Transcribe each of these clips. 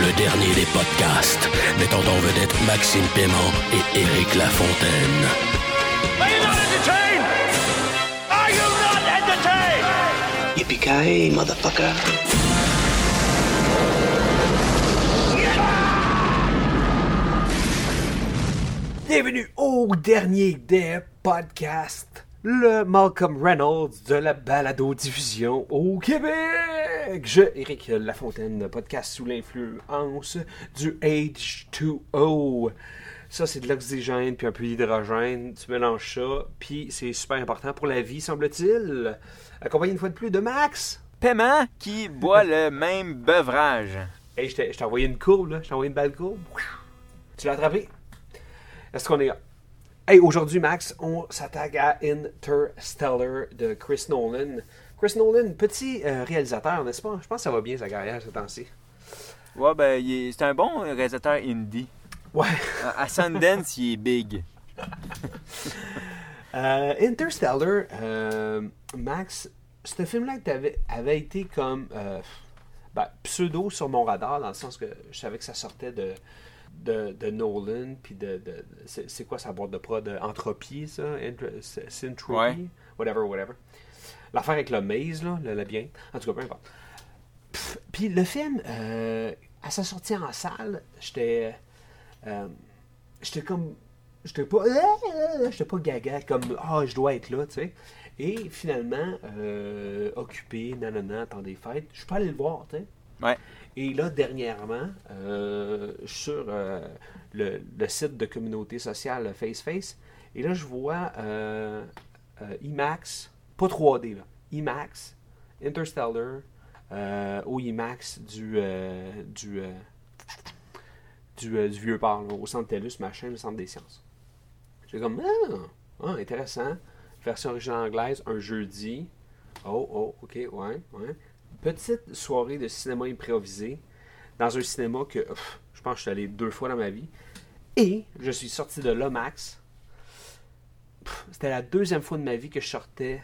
Le dernier des podcasts, mettant en vedette Maxime Paiement et Éric Lafontaine. Are you not entertained? Are you not entertained? Yippee-ki-yay, motherfucker. Bienvenue au dernier des podcasts, le Malcolm Reynolds de la balado-diffusion au Québec. Je, Éric Lafontaine, podcast sous l'influence du H2O. Ça, c'est de l'oxygène puis un peu d'hydrogène. Tu mélanges ça, puis c'est super important pour la vie, semble-t-il. Accompagné une fois de plus de Max. Paiement qui boit le même beuvrage. Hey, je t'ai envoyé une courbe, là. Je t'ai envoyé une belle courbe. Tu l'as attrapé? Est-ce qu'on est là? Hey, aujourd'hui, Max, on s'attaque à Interstellar de Chris Nolan. Chris Nolan, petit euh, réalisateur, n'est-ce pas? Je pense que ça va bien sa carrière ce temps-ci. Ouais, ben, c'est un bon réalisateur indie. Ouais. À Sundance, il est big. Euh, Interstellar, euh, Max, ce film-là avait été comme ben, pseudo sur mon radar, dans le sens que je savais que ça sortait de, de, de Nolan, puis de. de- c'est quoi sa boîte de prod Entropie, ça? Ouais. Whatever, whatever. L'affaire avec le maze, là, le labyrinthe. En tout cas, peu importe. Puis le film, euh, à sa sortie en salle, j'étais. euh, j'étais comme. J'étais pas. J'étais pas gaga, comme. Ah, je dois être là, tu sais. Et finalement, euh, occupé, nanana, temps des fêtes, je suis pas allé le voir, tu sais. Ouais. Et là, dernièrement, euh, sur euh, le, site de communauté sociale FaceFace, et là, je vois euh, euh, IMAX, pas 3D, là, IMAX, Interstellar, au IMAX du, du, du, vieux port, au centre TELUS, machin, le centre des sciences. J'ai comme, ah, ah, intéressant. Version originale anglaise, un jeudi. Oh, oh, ok, ouais, ouais. Petite soirée de cinéma improvisé dans un cinéma que pff, je pense que je suis allé deux fois dans ma vie. Et je suis sorti de là, Max. Pff, C'était la deuxième fois de ma vie que je sortais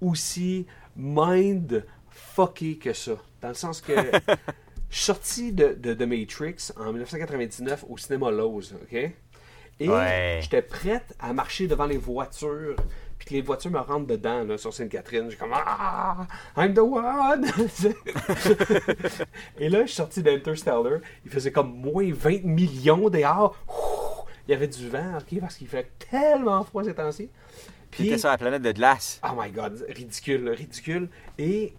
aussi mind fucké que ça. Dans le sens que je suis sorti de, de, de Matrix en 1999 au cinéma Lowe's, ok? Et Ouais. j'étais prête à marcher devant les voitures, puis que les voitures me rentrent dedans, là, sur Sainte-Catherine. J'ai comme Ah, I'm the one! Et là, je suis sorti d'Interstellar. Il faisait comme moins 20 millions dehors. Ouh, Il y avait du vent, ok, parce qu'il fait tellement froid ces temps-ci. Puis il était sur la planète de glace. Oh my god, ridicule, ridicule. Et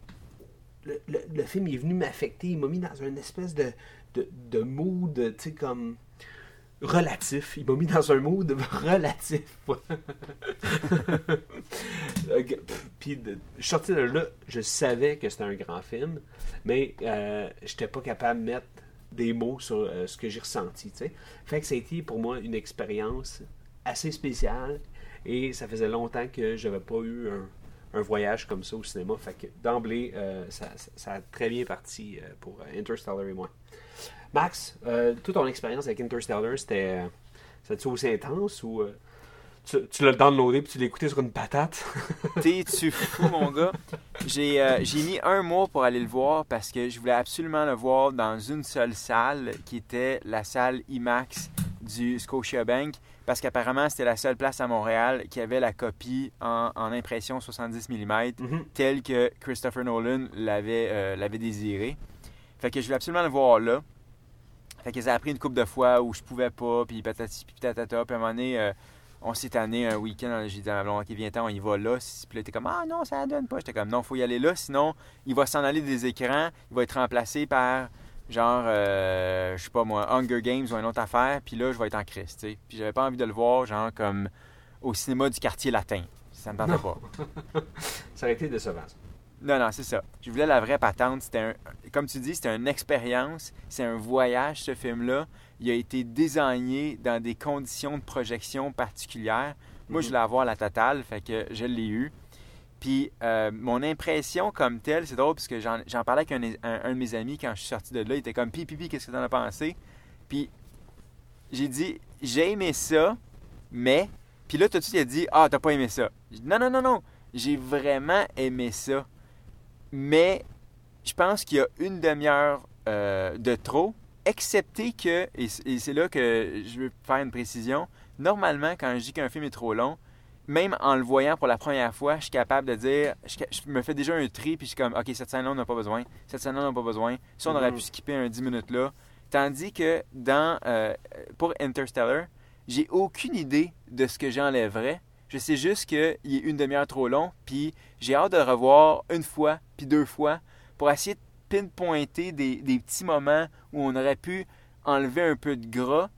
le, le- le film est venu m'affecter. Il m'a mis dans une espèce de, de, de mood, tu sais, comme relatif. Il m'a mis dans un mood relatif. Puis de- je suis sorti de là, je savais que c'était un grand film, mais euh, j'étais pas capable de mettre des mots sur euh, ce que j'ai ressenti. Fait que ça a été pour moi une expérience assez spéciale et ça faisait longtemps que j'avais pas eu un, un voyage comme ça au cinéma. Fait que d'emblée, euh, ça, a très bien parti euh, pour euh, Interstellar et moi. Max, toute ton expérience avec Interstellar, c'était c'était aussi intense ou tu, tu l'as downloadé puis tu écouté sur une patate? T'es-tu fou, mon gars? J'ai j'ai mis un mois pour aller le voir parce que je voulais absolument le voir dans une seule salle qui était la salle IMAX du Scotiabank parce qu'apparemment c'était la seule place à Montréal qui avait la copie en, en impression 70 mm Mhm. telle que Christopher Nolan l'avait euh, désiré. Fait que je voulais absolument le voir là. Fait que ça a pris une couple de fois où je pouvais pas, puis patati, puis tatata. Puis à un moment donné, euh, on s'est tanné un week-end. J'ai dit à ma blonde, OK, viens on y va là. Puis là, t'es comme, ah non, ça donne pas. J'étais comme, non, faut y aller là. Sinon, il va s'en aller des écrans. Il va être remplacé par, genre, euh, je sais pas moi, Hunger Games ou une autre affaire. Puis là, je vais être en crise, tu sais. Puis j'avais pas envie de le voir, genre, comme au cinéma du quartier latin. Ça me tentait pas. ça a été décevant. Non, non, c'est ça. Je voulais la vraie patente. C'était un, comme tu dis, c'était une expérience, c'est un voyage, ce film-là. Il a été désigné dans des conditions de projection particulières. Moi, je voulais avoir la totale, fait que je l'ai eu. Puis, euh, mon impression comme telle, c'est drôle parce que j'en parlais avec un, de mes amis quand je suis sorti de là. Il était comme, Pi, pi, pi, qu'est-ce que t'en as pensé? Puis, j'ai dit, j'ai aimé ça, mais. Puis là, tout de suite, il a dit, ah, t'as pas aimé ça. Dit, non, non, non, non. J'ai vraiment aimé ça. Mais je pense qu'il y a une demi-heure euh, de trop, excepté que, et c'est là que je veux faire une précision, normalement, quand je dis qu'un film est trop long, même en le voyant pour la première fois, je suis capable de dire, je, je me fais déjà un tri, puis je suis comme, OK, cette scène-là, on n'a pas besoin, cette scène-là, on n'a pas besoin, ça, on aurait Mhm. pu skipper un 10 minutes là. Tandis que dans, euh, pour Interstellar, j'ai aucune idée de ce que j'enlèverais. Je sais juste qu'il est une demi-heure trop long, puis j'ai hâte de le revoir une fois, puis deux fois, pour essayer de pinpointer des, des petits moments où on aurait pu enlever un peu de gras,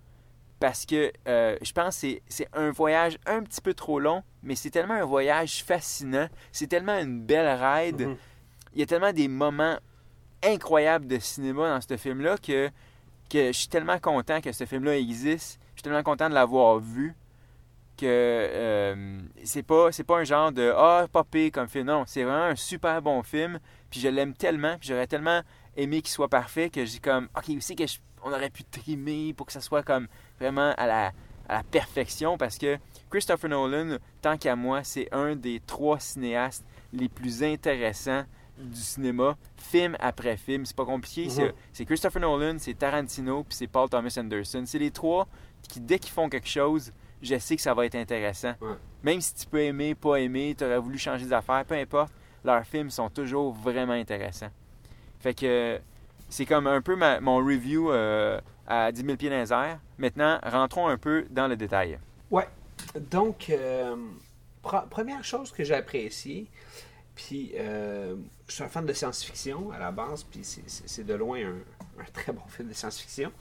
parce que euh, je pense que c'est- un voyage un petit peu trop long, mais c'est tellement un voyage fascinant, c'est tellement une belle ride, Mhm. il y a tellement des moments incroyables de cinéma dans ce film-là que, que je suis tellement content que ce film-là existe, je suis tellement content de l'avoir vu que euh, c'est pas c'est pas un genre de ah pas pire comme film non c'est vraiment un super bon film puis je l'aime tellement puis j'aurais tellement aimé qu'il soit parfait que j'ai comme ok aussi que je- on aurait pu trimer pour que ça soit comme vraiment à la à la perfection parce que Christopher Nolan tant qu'à moi c'est un des trois cinéastes les plus intéressants du cinéma film après film c'est pas compliqué Mhm. c'est- c'est Christopher Nolan c'est Tarantino puis c'est Paul Thomas Anderson c'est les trois qui dès qu'ils font quelque chose je sais que ça va être intéressant. Ouais. Même si tu peux aimer, pas aimer, tu aurais voulu changer d'affaires, peu importe, leurs films sont toujours vraiment intéressants. Fait que c'est comme un peu ma- mon review euh, à 10 000 pieds dans les airs. Maintenant, rentrons un peu dans le détail. Ouais. Donc, euh, pre- première chose que j'ai appréciée, puis euh, je suis un fan de science-fiction à la base, puis c'est- de loin un, un très bon film de science-fiction.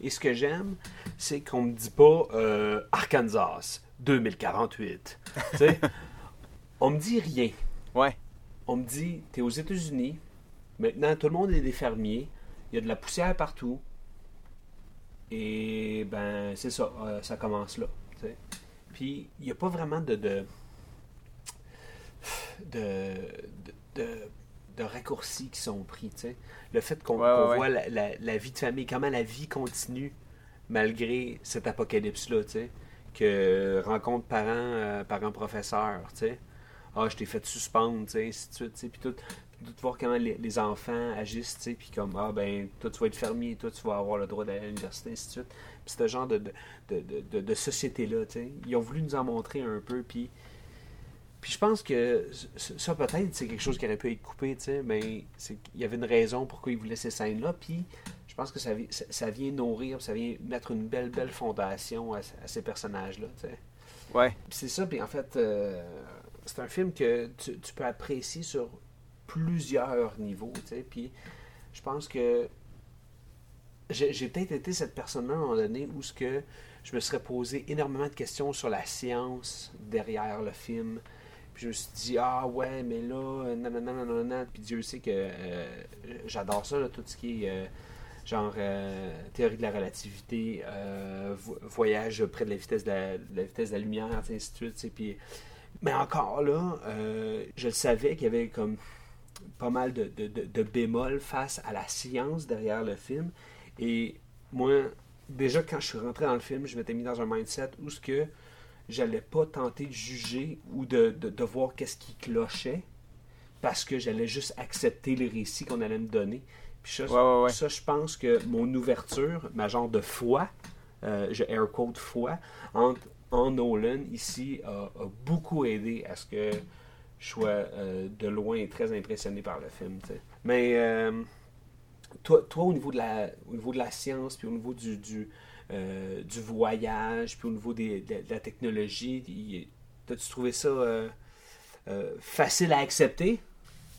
Et ce que j'aime, c'est qu'on me dit pas euh, Arkansas 2048. Tu sais, on me dit rien. Ouais, On me dit, t'es aux États-Unis, maintenant tout le monde est des fermiers, il y a de la poussière partout. Et ben, c'est ça, euh, ça commence là. Puis, il n'y a pas vraiment de. de. de, de, raccourcis qui sont pris. tu sais. Le fait qu'on Ouais, ouais. voit la, la- la vie de famille, comment la vie continue malgré cet apocalypse-là. Que rencontre parents, euh, parents-professeurs. tu sais. Ah, je t'ai fait suspendre, tu sais, ainsi de suite. tu sais. Puis tout, tout voir comment les, les enfants agissent, tu sais, puis comme, ah ben, toi tu vas être fermier, toi tu vas avoir le droit d'aller à l'université, ainsi de suite. Puis ce genre de, de, de, de, de- de société-là, tu sais. Ils ont voulu nous en montrer un peu, puis... Puis je pense que ça, peut-être, c'est quelque chose qui aurait pu être coupé, tu sais, mais c'est qu'il y avait une raison pourquoi ils voulaient ces scènes-là, puis je pense que ça, ça, ça vient nourrir, ça vient mettre une belle, belle fondation à, à ces personnages-là, tu sais. ouais, Puis c'est ça, puis en fait, euh, c'est un film que tu, tu peux apprécier sur plusieurs niveaux, puis je pense que j'ai peut-être été cette personne-là à un moment donné où ce que je me serais posé énormément de questions sur la science derrière le film. Puis je me suis dit, ah ouais, mais là, nanana, nanana. Puis Dieu sait que euh, j'adore ça, tout ce qui est euh, genre euh, théorie de la relativité, vo- voyage près de la vitesse de la, vitesse de la lumière, ainsi de suite. Puis, mais encore là, je le savais qu'il y avait comme pas mal de, de, de, de bémols face à la science derrière le film. Et moi, déjà quand je suis rentré dans le film, je m'étais mis dans un mindset où ce que j'allais pas tenter de juger ou de, de, de voir qu'est-ce qui clochait parce que j'allais juste accepter les récits qu'on allait me donner. Puis ça, Ouais, ouais, ouais. ça, je pense que mon ouverture, ma genre de foi, euh, je air quote foi, en, en Nolan ici a, a beaucoup aidé à ce que sois euh, de loin très impressionné par le film. Mais euh, toi, toi au, niveau de la, au niveau de la science, puis au niveau du, du, euh, voyage, puis au niveau des- de, la technologie, t'as-tu trouvé ça euh, facile à accepter?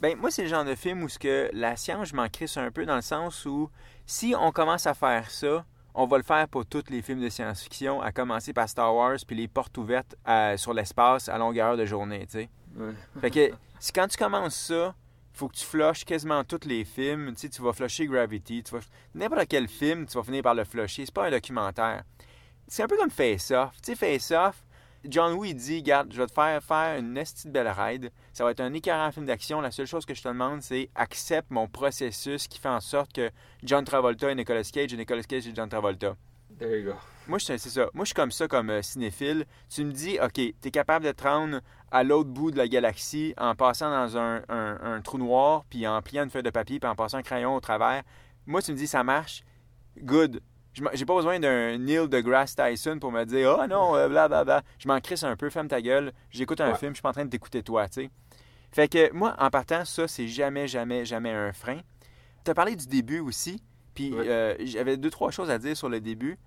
Ben, moi, c'est le genre de film où que la science, je m'en crisse un peu dans le sens où si on commence à faire ça, on va le faire pour tous les films de science-fiction, à commencer par Star Wars, puis les portes ouvertes sur l'espace à longueur de journée. Fait que si quand tu commences ça, faut que tu flushes quasiment tous les films. Tu sais, tu vas flusher Gravity, tu vas... N'importe quel film, tu vas finir par le flusher. C'est pas un documentaire. C'est un peu comme Face Off. Tu sais, Face Off, John Woo, il dit, regarde, je vais te faire faire une esti de belle ride. Ça va être un écœurant film d'action. La seule chose que je te demande, c'est accepte mon processus qui fait en sorte que John Travolta est Nicolas Cage et Nicolas Cage est John Travolta. There you go. Moi, je- c'est ça. Moi, je suis comme ça comme euh, cinéphile. Tu me dis, OK, tu es capable de te rendre à l'autre bout de la galaxie en passant dans un, un- un trou noir, puis en pliant une feuille de papier, puis en passant un crayon au travers. Moi, tu me dis, ça marche. Good. J'ai pas besoin d'un Neil deGrasse Tyson pour me dire, oh non, euh, blablabla. Je m'en crisse un peu, ferme ta gueule. J'écoute un Ouais. film, je suis pas en train de t'écouter toi, tu sais. Fait que moi, en partant, ça, c'est jamais, jamais, jamais un frein. Tu as parlé du début aussi, puis Ouais. euh, j'avais deux, trois choses à dire sur le début.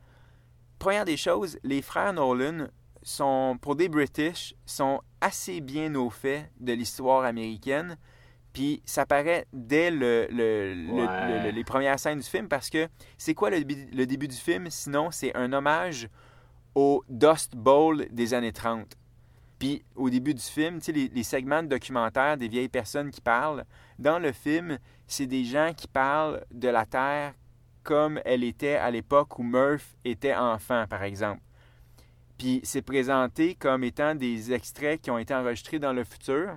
Première des choses, les frères Nolan sont, pour des British, sont assez bien au fait de l'histoire américaine. Puis ça paraît dès le, le- le- Ouais. le- les premières scènes du film parce que c'est quoi le, début- le début du film? Sinon, c'est un hommage au Dust Bowl des années 30. Puis au début du film, tu sais, les, les segments de documentaires des vieilles personnes qui parlent, dans le film, c'est des gens qui parlent de la Terre comme elle était à l'époque où Murph était enfant, par exemple. Puis c'est présenté comme étant des extraits qui ont été enregistrés dans le futur,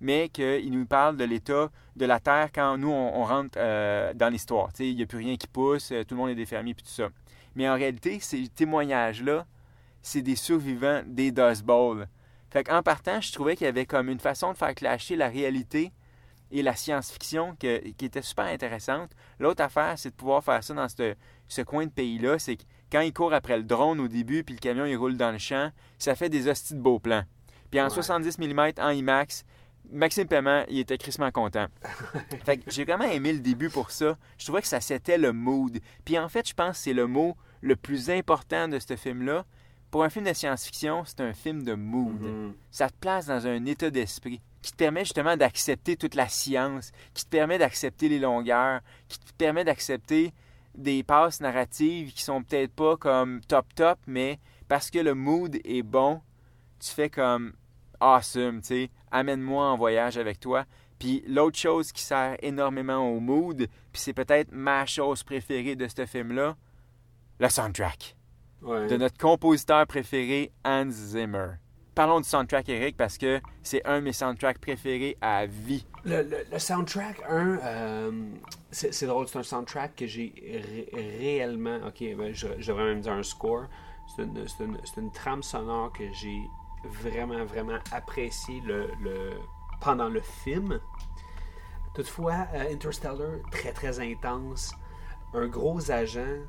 mais qu'ils nous parlent de l'état de la Terre quand nous, on, rentre euh, dans l'histoire. Il n'y a plus rien qui pousse, euh, tout le monde est fermiers, puis tout ça. Mais en réalité, ces témoignages-là, c'est des survivants des Dust Bowl. Fait qu'en partant, je trouvais qu'il y avait comme une façon de faire clasher la réalité et la science-fiction que- qui était super intéressante. L'autre affaire, c'est de pouvoir faire ça dans ce, ce coin de pays-là. C'est que quand ils courent après le drone au début, puis le camion, il roule dans le champ, ça fait des hosties de beaux plans. Puis en Ouais. 70 mm en IMAX, Maxime Paiement, il était crissement content. fait que j'ai vraiment aimé le début pour ça. Je trouvais que ça c'était le mood. Puis en fait, je pense que c'est le mot le plus important de ce film-là. Pour un film de science-fiction, c'est un film de mood Mhm. ça te place dans un état d'esprit qui te permet justement d'accepter toute la science, qui te permet d'accepter les longueurs, qui te permet d'accepter des passes narratives qui sont peut-être pas comme top top, mais parce que le mood est bon, tu fais comme awesome, tu sais, amène-moi en voyage avec toi. Puis l'autre chose qui sert énormément au mood, puis c'est peut-être ma chose préférée de ce film-là, le soundtrack Ouais. de notre compositeur préféré, Hans Zimmer. Parlons du soundtrack, Eric, parce que c'est un de mes soundtracks préférés à vie. Le, soundtrack 1, euh, c'est drôle, c'est un soundtrack que j'ai ré- réellement. Ok, ben, même dire un score. C'est une, trame sonore que j'ai vraiment, vraiment apprécié le, le- pendant le film. Toutefois, euh, Interstellar, très, très intense. Un gros agent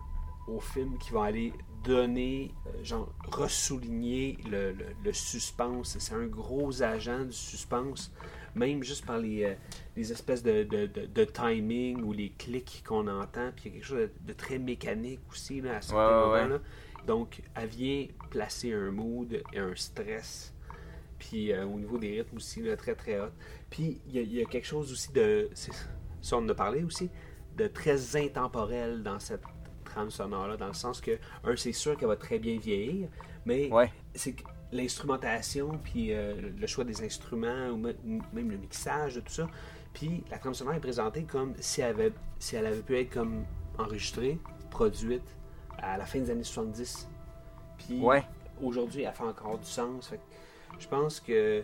au film qui va aller donner, euh, genre, ressouligner le, le- le suspense. C'est un gros agent du suspense, même juste par les, euh, les espèces de, de- de- de timing ou les clics qu'on entend. Puis il y a quelque chose de, très mécanique aussi là, à certains Ouais, ouais. là. Donc, elle vient placer un mood et un stress. Puis euh, au niveau des rythmes aussi, là, très très hot. Puis il y, y a quelque chose aussi de. Ça, on en a parlé aussi, de très intemporel dans cette trame sonore-là, dans le sens que, un, c'est sûr qu'elle va très bien vieillir, mais Ouais. c'est que l'instrumentation, puis euh, le choix des instruments, ou, me- ou même le mixage de tout ça, puis la trame sonore est présentée comme si elle avait, si elle avait pu être comme enregistrée, produite à la fin des années 70. Puis Ouais. aujourd'hui, elle fait encore du sens. Fait que je pense que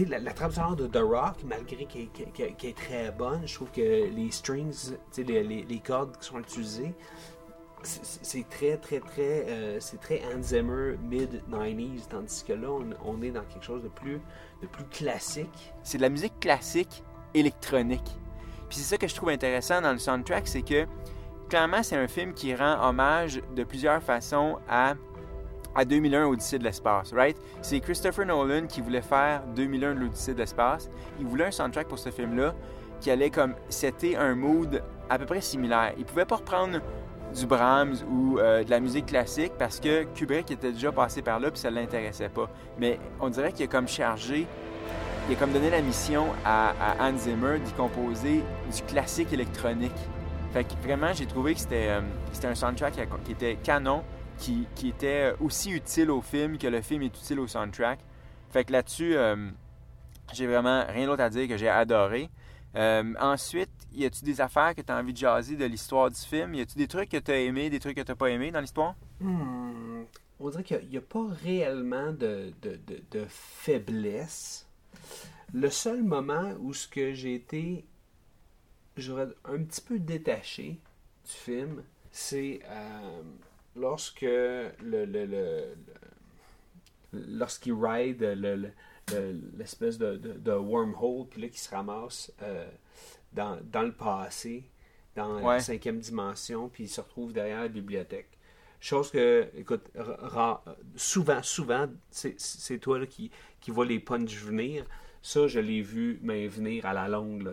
la, la de The Rock, malgré qu'elle est très bonne, je trouve que les strings, les, cordes qui sont utilisées, c'est- très, très, très, euh, c'est très Hans Zimmer mid-90s, tandis que là, on, on est dans quelque chose de plus, de plus classique. C'est de la musique classique électronique. Puis c'est ça que je trouve intéressant dans le soundtrack, c'est que clairement, c'est un film qui rend hommage de plusieurs façons à, à 2001 Odyssée de l'espace, right? C'est Christopher Nolan qui voulait faire 2001 de l'Odyssée de l'espace. Il voulait un soundtrack pour ce film-là qui allait comme c'était un mood à peu près similaire. Il pouvait pas reprendre du Brahms ou euh, de la musique classique parce que Kubrick était déjà passé par là puis ça l'intéressait pas. Mais on dirait qu'il a comme chargé il a comme donné la mission à, à Hans Zimmer d'y composer du classique électronique. Fait que vraiment, j'ai trouvé que c'était euh, un soundtrack qui était canon, qui, était aussi utile au film que le film est utile au soundtrack. Fait que là-dessus, euh, J'ai vraiment rien d'autre à dire que j'ai adoré. Euh, ensuite, y a-tu des affaires que tu as envie de jaser de l'histoire du film? Y a-tu des trucs que tu as aimé, des trucs que tu pas aimé dans l'histoire? Hmm, on dirait qu'il n'y a, pas réellement de, de, de, de faiblesse. Le seul moment où ce que j'ai été j'aurais un petit peu détaché du film, c'est euh, lorsque le, le, lorsqu'il ride le- le- le- l'espèce de, de, de wormhole, puis là qu'il se ramasse euh, dans, dans le passé, dans Ouais. la cinquième dimension, puis il se retrouve derrière la bibliothèque. Chose que, écoute, souvent, souvent, c'est- toi là, qui, qui vois les punches venir. Ça, je l'ai vu mais venir à la longue.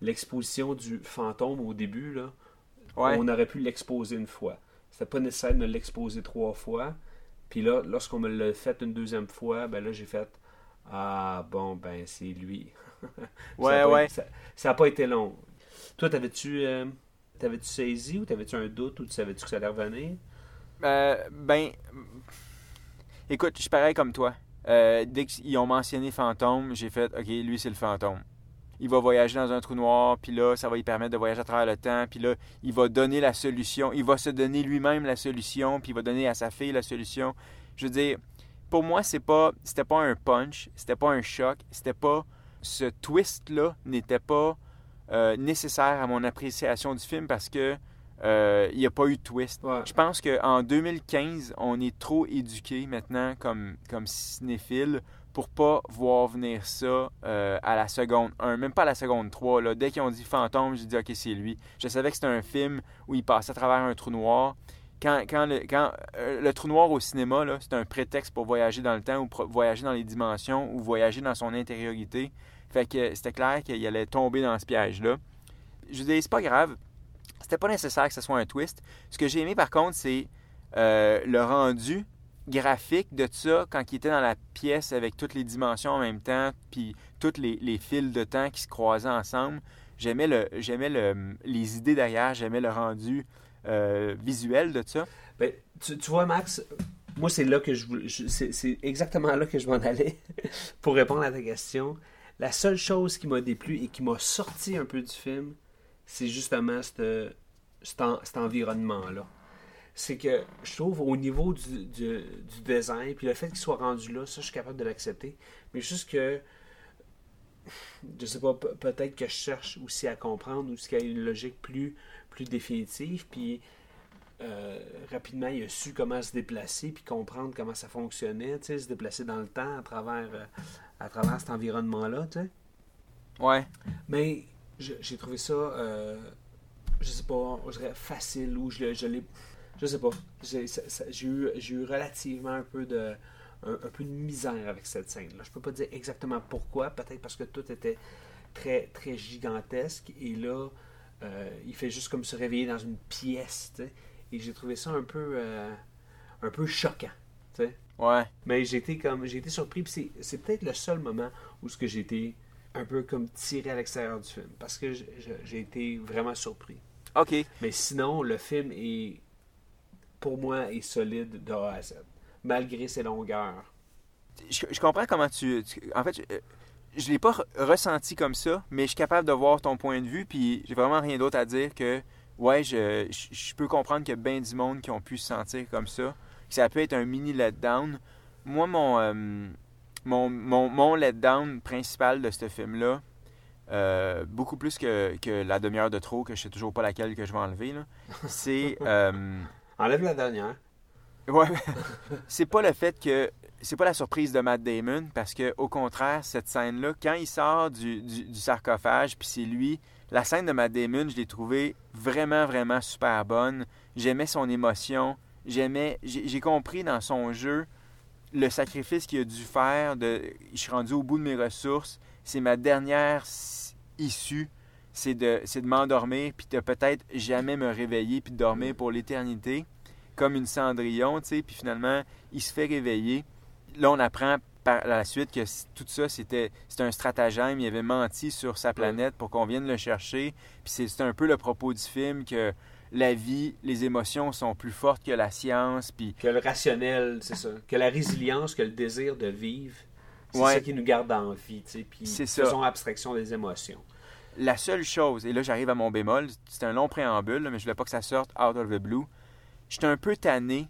L'exposition du fantôme au début, là, Ouais. on aurait pu l'exposer une fois. C'était pas nécessaire de me l'exposer trois fois. Puis là, lorsqu'on me l'a fait une deuxième fois, ben là, j'ai fait Ah, bon, ben, c'est lui. Ça Ouais, a pas ouais. été- ça, ça a pas été long. Toi, t'avais-tu euh, t'avais-tu saisi ou t'avais-tu un doute ou tu savais-tu que ça allait revenir? Euh, ben, écoute, je suis pareil comme toi. Euh, dès qu'ils ont mentionné fantôme, j'ai fait, OK, lui, c'est le fantôme. Il va voyager dans un trou noir, puis là, ça va lui permettre de voyager à travers le temps, puis là, il va donner la solution. Il va se donner lui-même la solution, puis il va donner à sa fille la solution. Je veux dire, pour moi, c'est pas, c'était pas un punch, c'était pas un choc, c'était pas, ce twist-là n'était pas euh, nécessaire à mon appréciation du film parce que euh, il n'y a pas eu de twist. Ouais. Je pense qu'en 2015, on est trop éduqué maintenant comme, comme cinéphile pour pas voir venir ça euh, à la seconde 1, même pas à la seconde 3. Là. Dès qu'ils ont dit fantôme, j'ai dit ok, c'est lui. Je savais que c'était un film où il passait à travers un trou noir. Quand, quand, le, quand euh, le trou noir au cinéma, c'est un prétexte pour voyager dans le temps ou voyager dans les dimensions ou voyager dans son intériorité. Fait que c'était clair qu'il allait tomber dans ce piège-là. Je dis, c'est pas grave. C'était pas nécessaire que ce soit un twist. Ce que j'ai aimé par contre, c'est euh, le rendu graphique de ça quand il était dans la pièce avec toutes les dimensions en même temps, puis tous les, les fils de temps qui se croisaient ensemble. J'aimais le, j'aimais le, les idées derrière, j'aimais le rendu euh, visuel de ça. Ben, tu, vois, Max, moi, c'est là que je je- c'est exactement là que je m'en allais pour répondre à ta question. La seule chose qui m'a déplu et qui m'a sorti un peu du film, c'est justement cet, en- cet environnement-là. C'est que je trouve au niveau du, du, du design, puis le fait qu'il soit rendu là, ça, je suis capable de l'accepter. Mais juste que. Je sais pas, pe- peut-être que je cherche aussi à comprendre ou qu'il y a une logique plus, plus définitive. Puis euh, rapidement, il a su comment se déplacer puis comprendre comment ça fonctionnait, tu sais, se déplacer dans le temps à travers, euh, à travers cet environnement-là, tu sais. Ouais. Mais j'ai trouvé ça, euh, je sais pas, je dirais facile ou je, je l'ai, je sais pas, j'ai eu, j'ai eu relativement un peu de, un, un peu de misère avec cette scène-là. Je peux pas dire exactement pourquoi, peut-être parce que tout était très, très gigantesque et là, euh, il fait juste comme se réveiller dans une pièce. Et j'ai trouvé ça un peu, euh, un peu choquant, tu sais. Ouais. Mais j'ai été comme j'ai été surpris c'est, c'est peut-être le seul moment où ce que j'ai été un peu comme tiré à l'extérieur du film parce que j'ai, été vraiment surpris. OK. Mais sinon le film est pour moi est solide de A à Z malgré ses longueurs. je, je comprends comment tu. tu- en fait, je, euh, je l'ai pas re- ressenti comme ça, mais je suis capable de voir ton point de vue, puis j'ai vraiment rien d'autre à dire que, ouais, je, je, je peux comprendre qu'il y a bien du monde qui ont pu se sentir comme ça, que ça peut être un mini letdown. Moi, mon, euh, mon, mon, mon letdown principal de ce film-là, euh, beaucoup plus que, que la demi-heure de trop, que je sais toujours pas laquelle que je vais enlever, là, c'est. euh, Enlève la dernière. Ouais, c'est pas le fait que c'est pas la surprise de Matt Damon parce que au contraire cette scène là quand il sort du, du, du sarcophage puis c'est lui la scène de Matt Damon je l'ai trouvée vraiment vraiment super bonne j'aimais son émotion j'aimais j'ai j'ai compris dans son jeu le sacrifice qu'il a dû faire de je suis rendu au bout de mes ressources c'est ma dernière issue c'est de c'est de m'endormir puis de peut-être jamais me réveiller puis de dormir pour l'éternité comme une cendrillon, tu sais, puis finalement, il se fait réveiller. Là, on apprend par la suite que tout ça, c'était c'était un stratagème. Il avait menti sur sa planète pour qu'on vienne le chercher. Puis c'est c'est un peu le propos du film que la vie, les émotions sont plus fortes que la science. Puis Que le rationnel, c'est ça. Que la résilience, que le désir de vivre, C'est Ouais. ça qui nous garde en vie, tu sais, puis C'est ça. faisons abstraction des émotions. La seule chose, et là j'arrive à mon bémol, c'est un long préambule, là, mais je voulais pas que ça sorte out of the blue. J'étais un peu tanné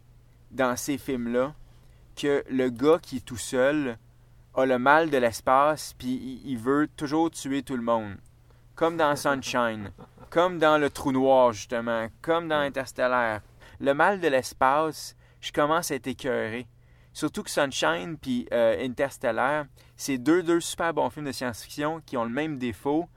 dans ces films-là que le gars qui est tout seul a le mal de l'espace, puis il veut toujours tuer tout le monde. Comme dans Sunshine, comme dans Le Trou Noir, justement, comme dans Interstellar. Le mal de l'espace, je commence à être écœuré. Surtout que Sunshine puis euh, Interstellar, c'est deux, deux super bons films de science-fiction qui ont le même défaut.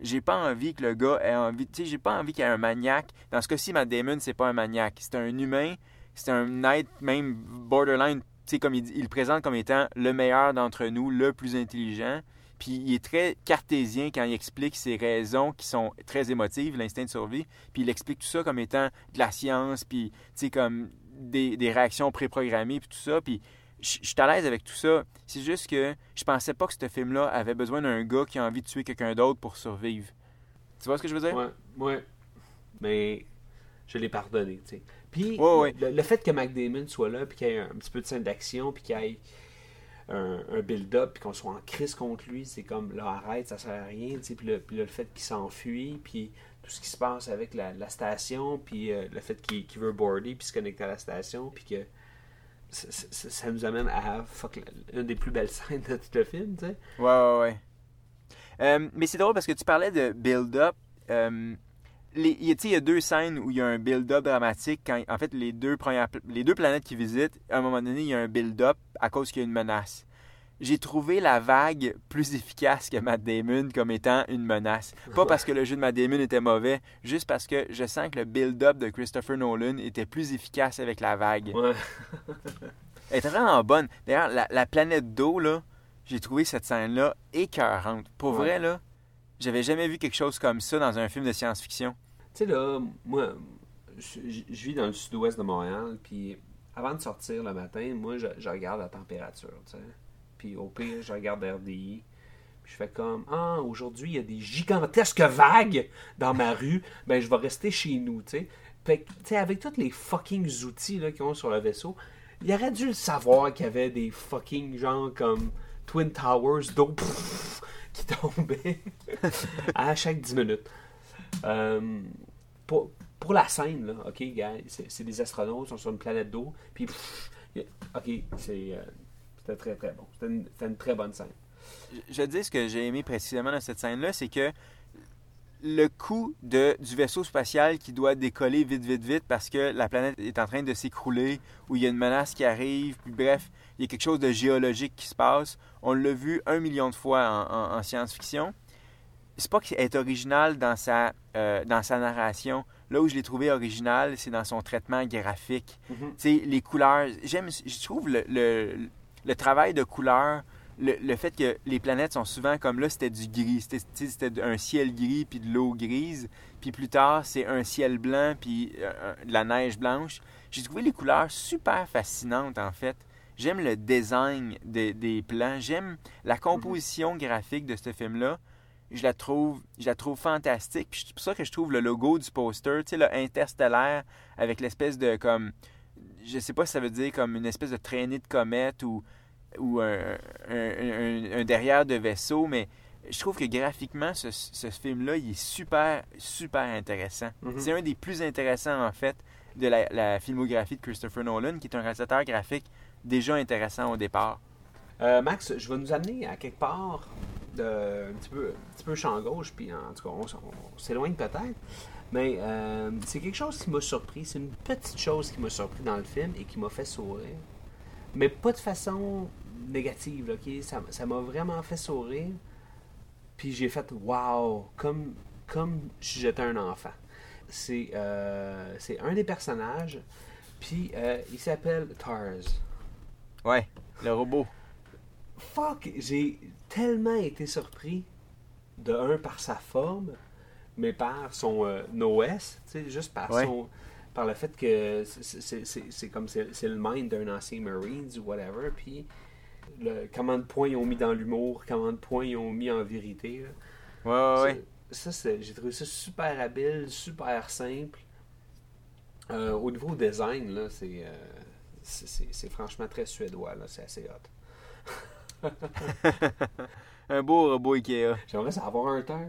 J'ai pas envie que le gars ait envie. Tu sais, j'ai pas envie qu'il y ait un maniaque. Dans ce cas-ci, Matt Damon, c'est pas un maniaque. C'est un humain. C'est un être même borderline. Tu sais, comme il, il le présente comme étant le meilleur d'entre nous, le plus intelligent. Puis il est très cartésien quand il explique ses raisons qui sont très émotives, l'instinct de survie. Puis il explique tout ça comme étant de la science, puis tu sais, comme des, des réactions préprogrammées, puis tout ça. Puis je je suis à l'aise avec tout ça. C'est juste que je pensais pas que ce film-là avait besoin d'un gars qui a envie de tuer quelqu'un d'autre pour survivre. Tu vois ce que je veux dire? Ouais, ouais. Mais je l'ai pardonné, tu sais. Puis Ouais, ouais. Le, le fait que Mac Damon soit là, puis qu'il y ait un, petit peu de scène d'action, puis qu'il y ait un, build-up, puis qu'on soit en crise contre lui, c'est comme là, arrête, ça sert à rien. Puis le, le fait qu'il s'enfuit, puis tout ce qui se passe avec la, station, puis euh, le fait qu'il veut boarder, puis se connecter à la station, puis que ça nous amène à fuck, une des plus belles scènes de tout le film, tu sais. Ouais, ouais, ouais. Euh, mais c'est drôle parce que tu parlais de build-up. Euh, les- il y a- tu sais, il y a deux scènes où il y a un build-up dramatique. Quand, en fait, les deux, premières, les deux planètes qu'ils visitent, à un moment donné, il y a un build-up à cause qu'il y a une menace. J'ai trouvé la vague plus efficace que Matt Damon comme étant une menace. Pas parce que le jeu de Matt Damon était mauvais, juste parce que je sens que le build-up de Christopher Nolan était plus efficace avec la vague. Ouais. Elle était vraiment bonne. D'ailleurs, la, la planète d'eau, là, j'ai trouvé cette scène-là écœurante. Pour Ouais. vrai, là, j'avais jamais vu quelque chose comme ça dans un film de science-fiction. Tu sais, là, moi, je, vis dans le sud-ouest de Montréal, puis avant de sortir le matin, moi, je, regarde la température, tu sais. Puis au pire, je regarde RDI, puis je fais comme, ah, aujourd'hui, il y a des gigantesques vagues dans ma rue, ben, je vais rester chez nous, tu sais. Tu sais, avec tous les fucking outils, qu'ils ont sur le vaisseau, il aurait dû le savoir qu'il y avait des fucking gens comme Twin Towers d'eau qui tombaient à chaque 10 minutes. Euh, pour, la scène, OK, c'est des astronautes, ils sont sur une planète d'eau, puis OK, euh, c'était très très bon. C'était une, très bonne scène. Je- dis ce que j'ai aimé précisément dans cette scène-là, c'est que le coup du vaisseau spatial qui doit décoller vite, vite, vite parce que la planète est en train de s'écrouler, ou il y a une menace qui arrive, puis bref, il y a quelque chose de géologique qui se passe. On l'a vu un million de fois en science-fiction. C'est pas qu'elle est originale dans sa, euh, dans sa narration. Là où je l'ai trouvé original, c'est dans son traitement graphique. Mhm. Tu sais, les couleurs. J'aime, je trouve le, le, le travail de couleur, le, le fait que les planètes sont souvent comme là, c'était du gris. C'était, un ciel gris puis de l'eau grise. Puis plus tard, c'est un ciel blanc puis euh, de la neige blanche. J'ai trouvé les couleurs super fascinantes, en fait. J'aime le design des- des plans. J'aime la composition graphique de ce film-là. Je la trouve, je la trouve fantastique. Puis c'est pour ça que je trouve le logo du poster, tu sais, le interstellaire avec l'espèce de comme, je sais pas si ça veut dire comme une espèce de traînée de comète ou ou un, un- un- un derrière de vaisseau, mais je trouve que graphiquement, ce, ce film-là, il est super, super intéressant. Mhm. C'est un des plus intéressants, en fait, de la, la filmographie de Christopher Nolan, qui est un réalisateur graphique déjà intéressant au départ. Euh, Max, je vais nous amener à quelque part de, un, petit peu, un petit peu champ gauche, puis en tout cas, on, on s'éloigne peut-être. Mais euh, c'est quelque chose qui m'a surpris. C'est une petite chose qui m'a surpris dans le film et qui m'a fait sourire. Mais pas de façon négative, ok? Ça m'a vraiment fait sourire. Puis j'ai fait wow, comme, comme si j'étais un enfant. C'est euh, un des personnages, puis euh, il s'appelle Tars. Ouais, le robot. Fuck, j'ai tellement été surpris de un par sa forme, mais par son euh, OS, tu sais, juste par Ouais. son par le fait que c'est- comme c'est le mind d'un ancien Marines ou whatever, puis le, comment de points ils ont mis dans l'humour, comment de points ils ont mis en vérité. là. Ouais, ouais, Ça, j'ai trouvé ça super habile, super simple. Euh, au niveau design, là, c'est, euh, franchement très suédois, là, c'est assez hot. un beau robot Ikea. J'aimerais ça avoir un temps.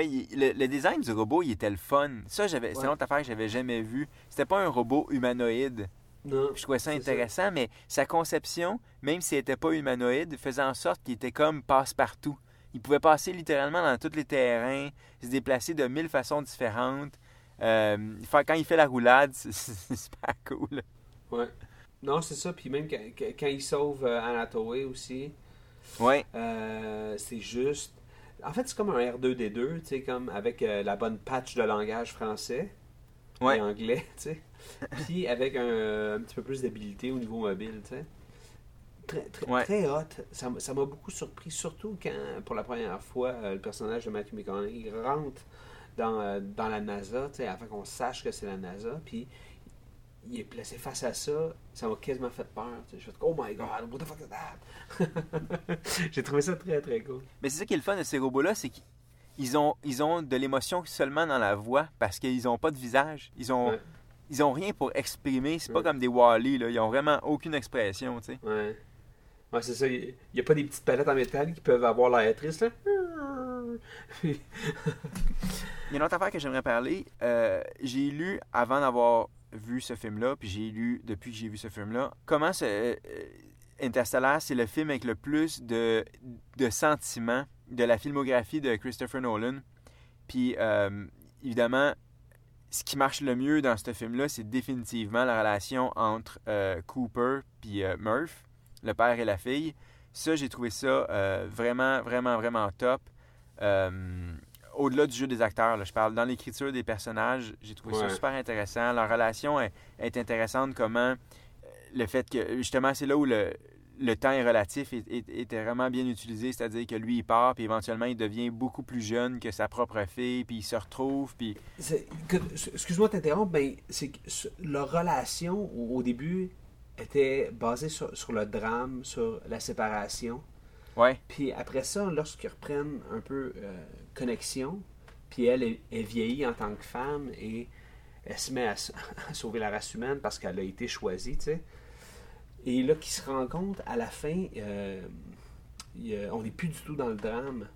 Il- le, le design du robot, il était le fun. Ça, j'avais, c'est une autre affaire que j'avais jamais vu. C'était pas un robot humanoïde. Non. Je trouvais ça intéressant, mais sa conception, même s'il n'était pas humanoïde, faisait en sorte qu'il était comme passe-partout. Il pouvait passer littéralement dans tous les terrains, se déplacer de mille façons différentes. Euh, quand il fait la roulade, c'est, super cool. Ouais. Non, c'est ça. Puis même quand, quand- il sauve euh, Anatoly aussi, Ouais, euh, c'est juste. En fait, c'est comme un R2D2, tu sais, comme avec euh, la bonne patch de langage français Ouais. et anglais, tu sais. Puis avec un, un petit peu plus d'habilité au niveau mobile, tu sais. Très, très, Ouais. très hot. Ça m'a beaucoup surpris, surtout quand, pour la première fois, euh, le personnage de Matthew McConaughey rentre dans, dans la NASA, tu sais, afin qu'on sache que c'est la NASA. Puis il est placé face à ça, ça m'a quasiment fait peur. Je fait Oh my god, what the fuck is that? J'ai trouvé ça très très cool. mais c'est ça qui est le fun de ces robots-là, c'est qu'ils ont, ils ont de l'émotion seulement dans la voix parce qu'ils n'ont pas de visage. Ils ont, Ouais. ils ont rien pour exprimer. C'est pas Ouais. comme des Wally, là. Ils ont vraiment aucune expression, tu sais. Ouais. Ouais, c'est ça. Il n'y a pas des petites palettes en métal qui peuvent avoir l'air triste, là. Il y a une autre affaire que j'aimerais parler. Euh, j'ai lu, avant d'avoir vu ce film-là, puis j'ai lu depuis que j'ai vu ce film-là, comment ce, euh, Interstellar, c'est le film avec le plus de, de sentiments de la filmographie de Christopher Nolan. Puis, euh, évidemment, ce qui marche le mieux dans ce film-là, c'est définitivement la relation entre euh, Cooper puis Murph, le père et la fille. Ça, j'ai trouvé ça vraiment, vraiment, vraiment top. Au-delà du jeu des acteurs, là, je parle dans l'écriture des personnages, j'ai trouvé ça super intéressant. Leur relation est, est intéressante, comment euh, le fait que, justement, c'est là où le, le temps est relatif et- et- était vraiment bien utilisé, c'est-à-dire que lui, il part, puis éventuellement, il devient beaucoup plus jeune que sa propre fille, puis il se retrouve, puis... Excuse-moi de t'interrompre, mais c'est que leur relation au, au début était basée sur, sur le drame, sur la séparation. Ouais, Puis après ça, lorsqu'ils reprennent un peu euh, connexion, puis elle est, est vieillie en tant que femme et elle se met à, à sauver la race humaine parce qu'elle a été choisie, tu sais. Et là, qu'ils se rendent compte, à la fin, euh, y on n'est plus du tout dans le drame,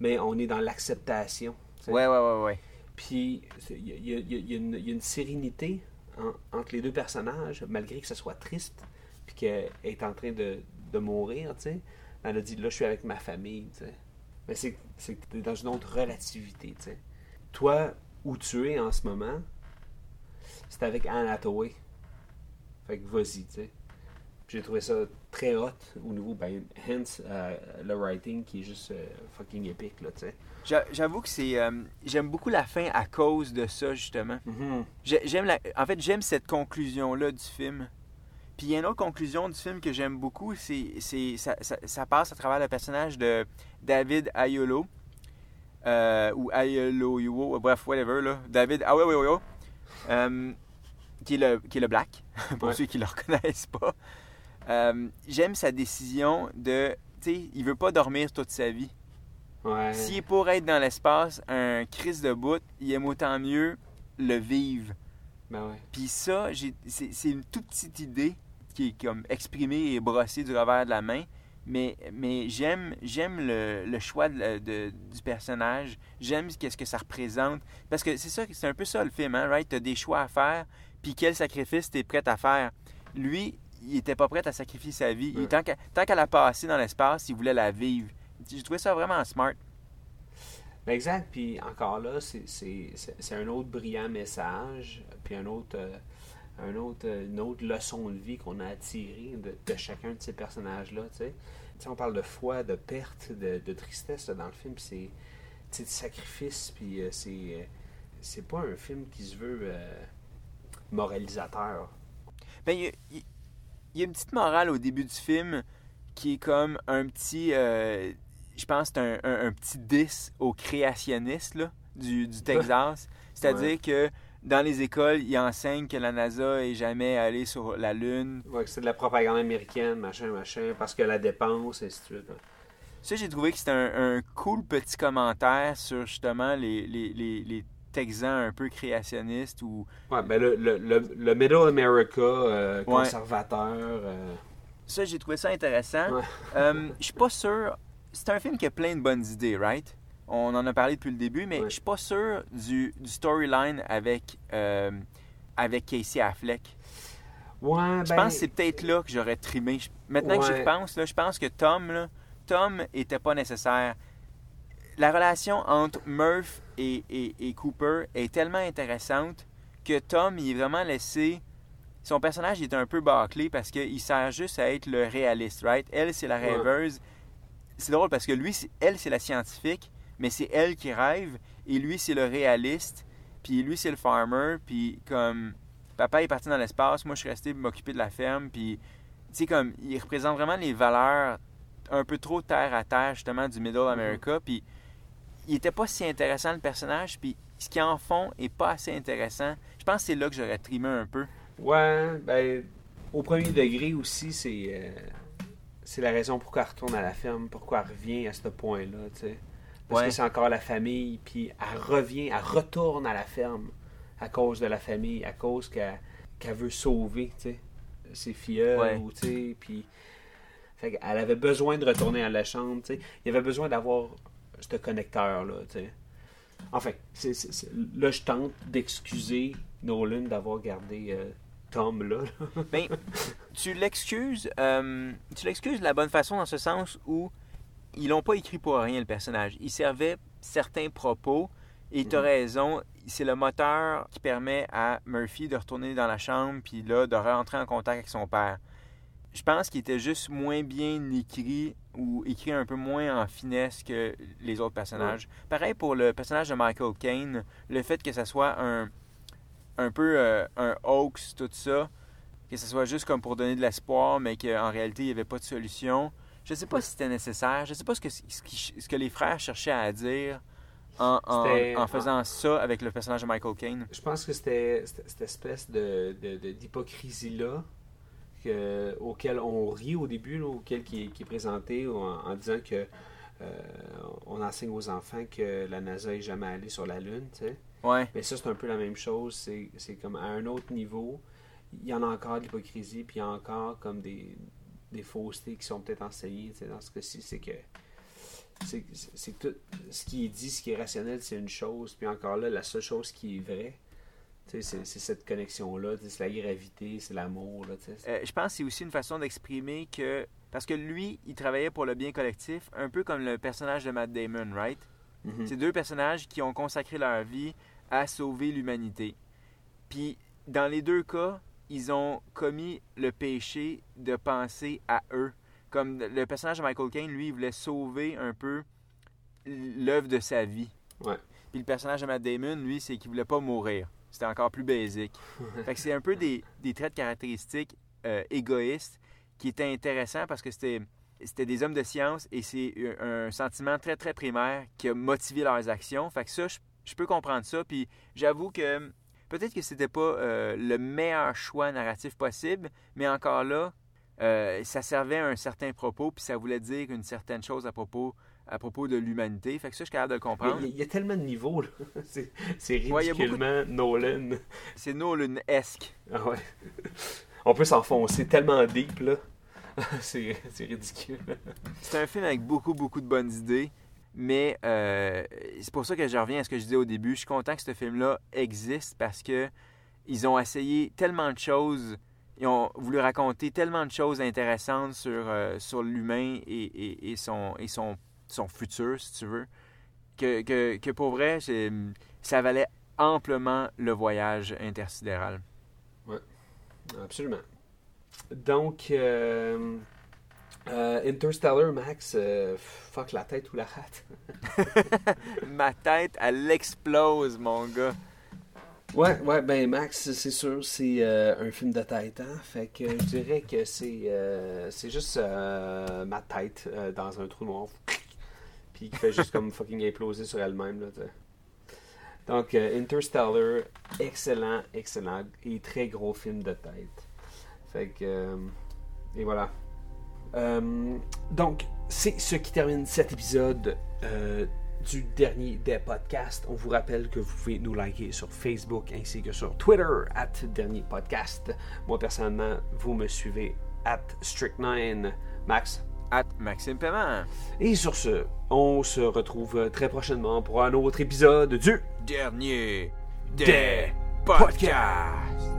mais on est dans l'acceptation. tu sais. ouais, ouais, ouais, ouais. Puis il y, a- y une- il y a une sérénité en- entre les deux personnages, malgré que ce soit triste, puis qu'elle est en train de, de mourir, tu sais. Elle a dit, là, je suis avec ma famille, tu sais. Mais c'est c'est que t'es dans une autre relativité, tu sais. Toi, où tu es en ce moment, c'est avec Anne Hathaway. Fait que vas-y, tu sais. J'ai trouvé ça très hot au niveau, ben, hence euh, le writing qui est juste euh, fucking épique, là, tu sais. J'a- J'avoue que c'est... euh, j'aime beaucoup la fin à cause de ça, justement. J'ai- J'aime la... En fait, j'aime cette conclusion-là du film. Puis il y a une autre conclusion du film que j'aime beaucoup, c'est, ça, ça- ça passe à travers le personnage de David Aiello, euh, ou Aiello, Yuo, bref, whatever, là. David ah ouais, ouais, ouais, ouais. Euh, qui, est le, qui est le black, pour Ouais. ceux qui ne le reconnaissent pas. Euh, j'aime sa décision de, tu sais, il veut pas dormir toute sa vie. Ouais. S'il est pour être dans l'espace, un crise de bout, il aime autant mieux le vivre. Ben ouais. Puis ça, c'est une toute petite idée qui est comme exprimée et brossée du revers de la main. Mais, mais j'aime j'aime le, le choix de la- de- du personnage. J'aime qu'est-ce que ça représente. Parce que c'est ça, c'est un peu ça le film, hein, right? T'as des choix à faire, puis quel sacrifice t'es prêt à faire. Lui, il était pas prêt à sacrifier sa vie. Tant qu'à- tant qu'elle a passé dans l'espace, il voulait la vivre. J'ai trouvé ça vraiment smart. Ben exact. Puis encore là, c'est- c'est c'est- c'est un autre brillant message, puis un autre, euh, un autre, une autre leçon de vie qu'on a tirer de, de chacun de ces personnages-là. Tu sais. On parle de foi, de perte, de, de tristesse là, dans le film. C'est de sacrifice, puis euh, c'est euh, c'est pas un film qui se veut euh, moralisateur. Ben, il y, a- y une petite morale au début du film qui est comme un petit. euh, je pense que c'est un, un- un petit 10 aux créationnistes là, du, du Texas. C'est-à-dire Ouais. que dans les écoles, ils enseignent que la NASA est jamais allée sur la Lune. Ouais, que c'est de la propagande américaine, machin, machin, parce que la dépense, et ainsi de suite. là. Ça, j'ai trouvé que c'était un, un cool petit commentaire sur justement les, les, les, les Texans un peu créationnistes ou Ouais, ben le, le, le, le Middle America euh, Ouais. conservateur. euh, ça, j'ai trouvé ça intéressant. Ouais. Euh, je suis pas sûr. C'est un film qui a plein de bonnes idées, right? On en a parlé depuis le début, mais je suis pas sûr du, du storyline avec, euh, avec Casey Affleck. Ouais, Je ben, pense que c'est peut-être là que j'aurais trimé. Maintenant que j'y repense, là, je pense que Tom, là, Tom était pas nécessaire. La relation entre Murph et, et- et Cooper est tellement intéressante que Tom, il est vraiment laissé. Son personnage est un peu bâclé parce qu'il sert juste à être le réaliste, right? Elle, c'est la Ouais. rêveuse. C'est drôle parce que lui, elle, c'est la scientifique, mais c'est elle qui rêve et lui, c'est le réaliste. Puis lui, c'est le farmer. Puis comme papa est parti dans l'espace, moi, je suis resté m'occuper de la ferme. Puis, tu sais, comme, il représente vraiment les valeurs un peu trop terre à terre, justement, du Middle America. Puis, il était pas si intéressant, le personnage. Puis, ce qu'ils en font est pas assez intéressant. Je pense que c'est là que j'aurais trimé un peu. Ouais, ben, au premier degré aussi, c'est euh, c'est la raison pourquoi elle retourne à la ferme, pourquoi elle revient à ce point-là, tu sais. Parce Ouais. que c'est encore la famille, puis elle revient, elle retourne à la ferme à cause de la famille, à cause qu'elle veut sauver, tu sais, ses filles, Ouais. ou tu sais, puis... Fait qu'elle avait besoin de retourner à la chambre, tu sais. Il y avait besoin d'avoir ce connecteur-là, tu sais. Enfin, c'est- là, je tente d'excuser Nolan d'avoir gardé euh, Tom là. là. Ben, tu l'excuses, euh, tu l'excuses de la bonne façon dans ce sens où ils l'ont pas écrit pour rien le personnage. Il servait certains propos et tu as raison, c'est le moteur qui permet à Murphy de retourner dans la chambre puis là de rentrer en contact avec son père. Je pense qu'il était juste moins bien écrit ou écrit un peu moins en finesse que les autres personnages. Pareil pour le personnage de Michael Caine, le fait que ça soit un un peu euh, un hoax, tout ça, que ce soit juste comme pour donner de l'espoir, mais qu'en réalité, il n'y avait pas de solution. Je ne sais pas si c'était nécessaire. Je ne sais pas ce que, ce, qui- ce que les frères cherchaient à dire en, en- faisant ça avec le personnage de Michael Caine. Je pense que c'était cette espèce de d'hypocrisie-là que- auquel on rit au début, là, auquel qui, est- qui est présenté en, disant que euh, on enseigne aux enfants que la NASA est jamais allée sur la Lune, tu sais. Ouais, Mais ça, c'est un peu la même chose. C'est c'est comme à un autre niveau, il y en a encore de l'hypocrisie, puis il y a encore comme des, des faussetés qui sont peut-être enseignées. Dans ce cas-ci, c'est que c'est tout ce qui est dit, ce qui est rationnel, c'est une chose. Puis encore là, la seule chose qui est vraie, c'est cette connexion-là. C'est la gravité, c'est l'amour. Euh, je pense que c'est aussi une façon d'exprimer que... Parce que lui, il travaillait pour le bien collectif, un peu comme le personnage de Matt Damon, right? Mhm. C'est deux personnages qui ont consacré leur vie à sauver l'humanité. Puis, dans les deux cas, ils ont commis le péché de penser à eux. Comme le personnage de Michael Caine, lui, il voulait sauver un peu l'œuvre de sa vie. Ouais. Puis le personnage de Matt Damon, lui, c'est qu'il voulait pas mourir. C'était encore plus basique. fait que c'est un peu des, des traits de caractéristiques euh, égoïstes qui étaient intéressants parce que c'était c'était des hommes de science et c'est un sentiment très très primaire qui a motivé leurs actions. Fait que ça, je, je peux comprendre ça. Puis j'avoue que peut-être que c'était pas euh, le meilleur choix narratif possible, mais encore là, euh, ça servait à un certain propos, puis ça voulait dire une certaine chose à propos à propos de l'humanité. Fait que ça, je suis capable de le comprendre. Il y, a- il y a tellement de niveaux. là. C'est Ouais, ridiculement Nolan. C'est Nolan-esque. Ah ouais. On peut s'enfoncer tellement deep, là. c'est c'est ridicule. C'est un film avec beaucoup, beaucoup de bonnes idées, mais euh, c'est pour ça que je reviens à ce que je disais au début. Je suis content que ce film-là existe parce que ils ont essayé tellement de choses, ils ont voulu raconter tellement de choses intéressantes sur, euh, sur l'humain et, et- son, et son, son futur, si tu veux, que, que, que pour vrai, ça valait amplement le voyage intersidéral. Absolument. Donc, euh, euh, Interstellar, Max, euh, fuck la tête ou la rate. Ma tête, elle explose, mon gars. Ouais, ouais, ben Max, c'est sûr, c'est euh, un film de tête, hein. Fait que je dirais que c'est c'est juste ma tête dans un trou noir. Puis qui fait juste comme fucking imploser sur elle-même, là. Donc, Interstellar, excellent, excellent et très gros film de tête. Fait que. et voilà. Euh, donc, c'est ce qui termine cet épisode euh, du dernier des podcasts. On vous rappelle que vous pouvez nous liker sur Facebook ainsi que sur Twitter, at dernier podcast. Moi, personnellement, vous me suivez at Strict9. Max. At Maxime Paiement. Et sur ce, on se retrouve très prochainement pour un autre épisode du Dernier Des des podcasts.